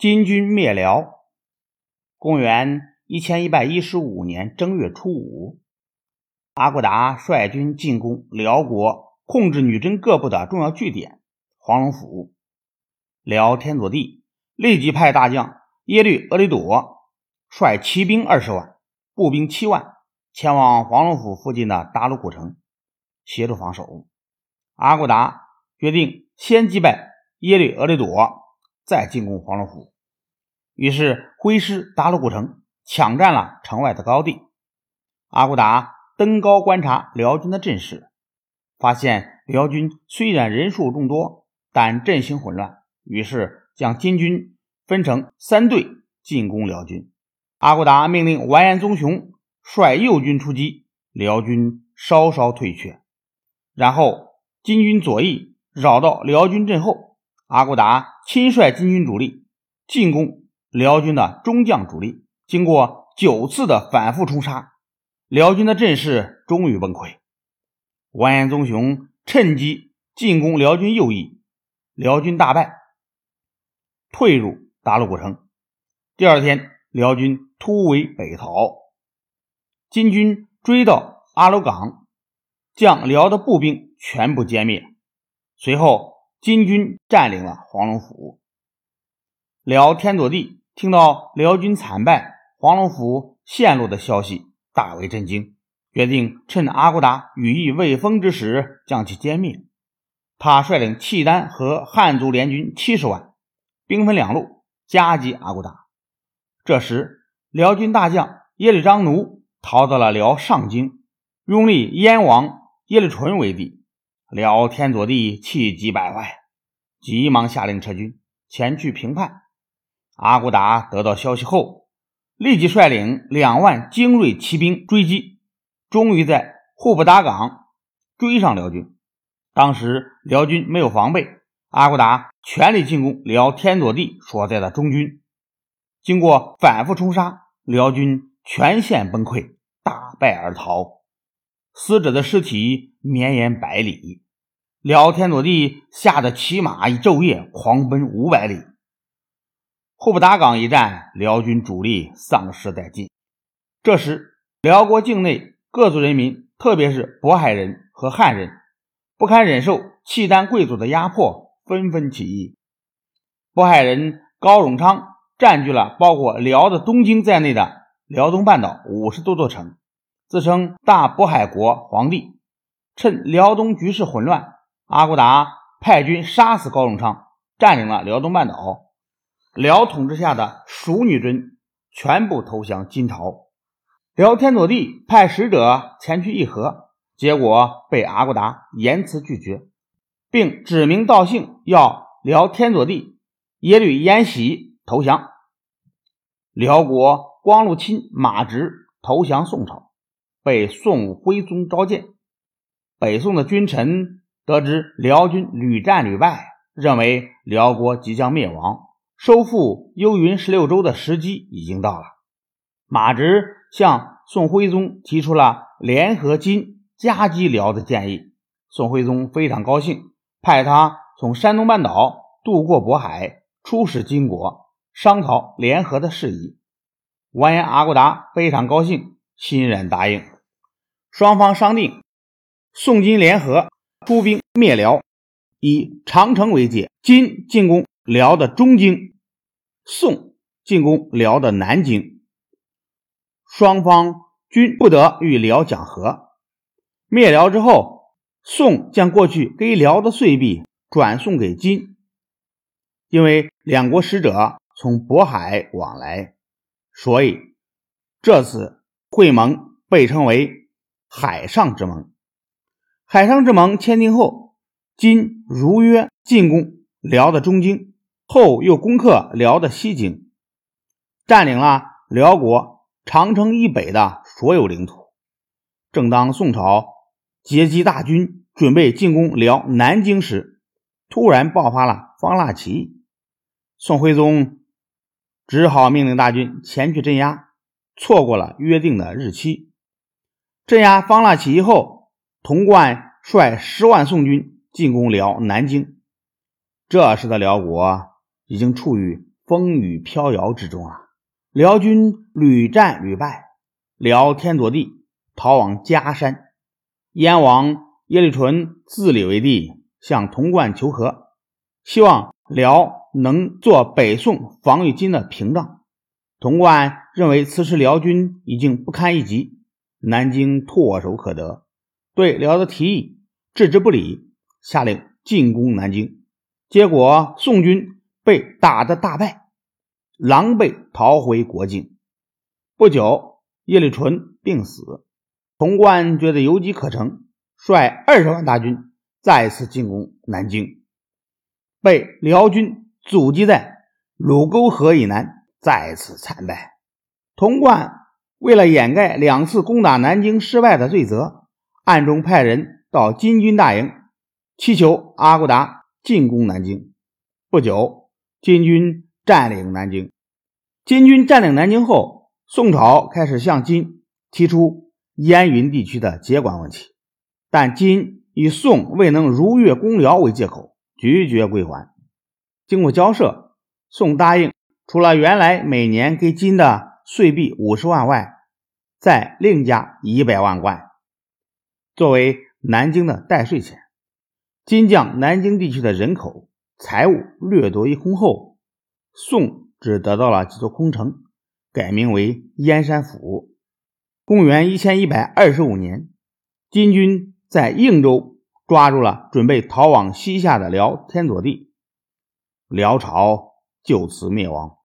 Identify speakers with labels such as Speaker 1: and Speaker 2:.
Speaker 1: 金军灭辽。公元一千一百一十五年正月初五，阿骨达率军进攻辽国控制女真各部的重要据点黄龙府。辽天佐地立即派大将耶律阿里朵率骑兵二十万、步兵七万前往黄龙府附近的达鲁古城协助防守。阿骨达决定先击败耶律阿里朵，再进攻黄龙府。于是挥师达鲁古城，抢占了城外的高地。阿骨达登高观察辽军的阵势，发现辽军虽然人数众多，但阵型混乱。于是将金军分成三队进攻辽军。阿骨达命令完颜宗雄率右军出击，辽军稍稍退却，然后。金军左翼绕到辽军阵后，阿骨达亲率金军主力进攻辽军的中将主力。经过九次的反复冲杀，辽军的阵势终于崩溃。完颜宗雄趁机进攻辽军右翼，辽军大败，退入达鲁古城。第二天，辽军突围北逃，金军追到阿鲁港，将辽的步兵。全部歼灭。随后，金军占领了黄龙府。辽天佐帝听到辽军惨败、黄龙府陷落的消息，大为震惊，决定趁阿骨达羽翼未丰之时将其歼灭。他率领契丹和汉族联军七十万，兵分两路夹击阿骨达。这时，辽军大将耶律章奴逃到了辽上京，拥立燕王耶律淳为帝。辽天佐帝气急败坏，急忙下令撤军，前去平叛。阿骨达得到消息后，立即率领两万精锐骑兵追击，终于在户部达港追上辽军。当时辽军没有防备，阿骨达全力进攻辽天佐地所在的中军。经过反复冲杀，辽军全线崩溃，大败而逃。死者的尸体绵延百里，辽天佐地吓得骑马一昼夜狂奔五百里。户部达港一战，辽军主力丧失殆尽。这时，辽国境内各族人民，特别是渤海人和汉人，不堪忍受契丹贵族的压迫，纷纷起义。渤海人高永昌占据了包括辽的东京在内的辽东半岛五十多座城。自称大渤海国皇帝，趁辽东局势混乱，阿骨达派军杀死高永昌，占领了辽东半岛。辽统治下的蜀女真全部投降金朝。辽天佐帝派使者前去议和，结果被阿骨达严词拒绝，并指名道姓要辽天佐帝耶律延禧投降。辽国光禄亲马直投降宋朝。被宋徽宗召见，北宋的君臣得知辽军屡战屡败，认为辽国即将灭亡，收复幽云十六州的时机已经到了。马直向宋徽宗提出了联合金夹击辽的建议，宋徽宗非常高兴，派他从山东半岛渡过渤海，出使金国，商讨联合的事宜。完颜阿骨达非常高兴。欣然答应，双方商定，宋金联合出兵灭辽，以长城为界，金进攻辽的中京，宋进攻辽的南京，双方均不得与辽讲和。灭辽之后，宋将过去给辽的岁币转送给金，因为两国使者从渤海往来，所以这次。会盟被称为海上之盟。海上之盟签订后，金如约进攻辽的中京，后又攻克辽的西京，占领了辽国长城以北的所有领土。正当宋朝结集大军准备进攻辽南京时，突然爆发了方腊起义。宋徽宗只好命令大军前去镇压。错过了约定的日期，镇压方腊起义后，童贯率十万宋军进攻辽南京。这时的辽国已经处于风雨飘摇之中啊。辽军屡战屡败，辽天佐地逃往嘉山。燕王耶律淳自立为帝，向童贯求和，希望辽能做北宋防御金的屏障。童贯认为此时辽军已经不堪一击，南京唾手可得，对辽的提议置之不理，下令进攻南京。结果宋军被打得大败，狼狈逃回国境。不久，耶律纯病死。童贯觉得有机可乘，率二十万大军再次进攻南京，被辽军阻击在卢沟河以南，再次惨败。童贯为了掩盖两次攻打南京失败的罪责，暗中派人到金军大营，祈求阿骨达进攻南京。不久，金军占领南京。金军占领南京后，宋朝开始向金提出。燕云地区的接管问题，但金以宋未能如约攻辽为借口，拒绝归还。经过交涉，宋答应除了原来每年给金的税币五十万外，再另加一百万贯，作为南京的代税钱。金将南京地区的人口、财物掠夺一空后，宋只得到了几座空城，改名为燕山府。公元一千一百二十五年，金军在应州抓住了准备逃往西夏的辽天佐地，辽朝就此灭亡。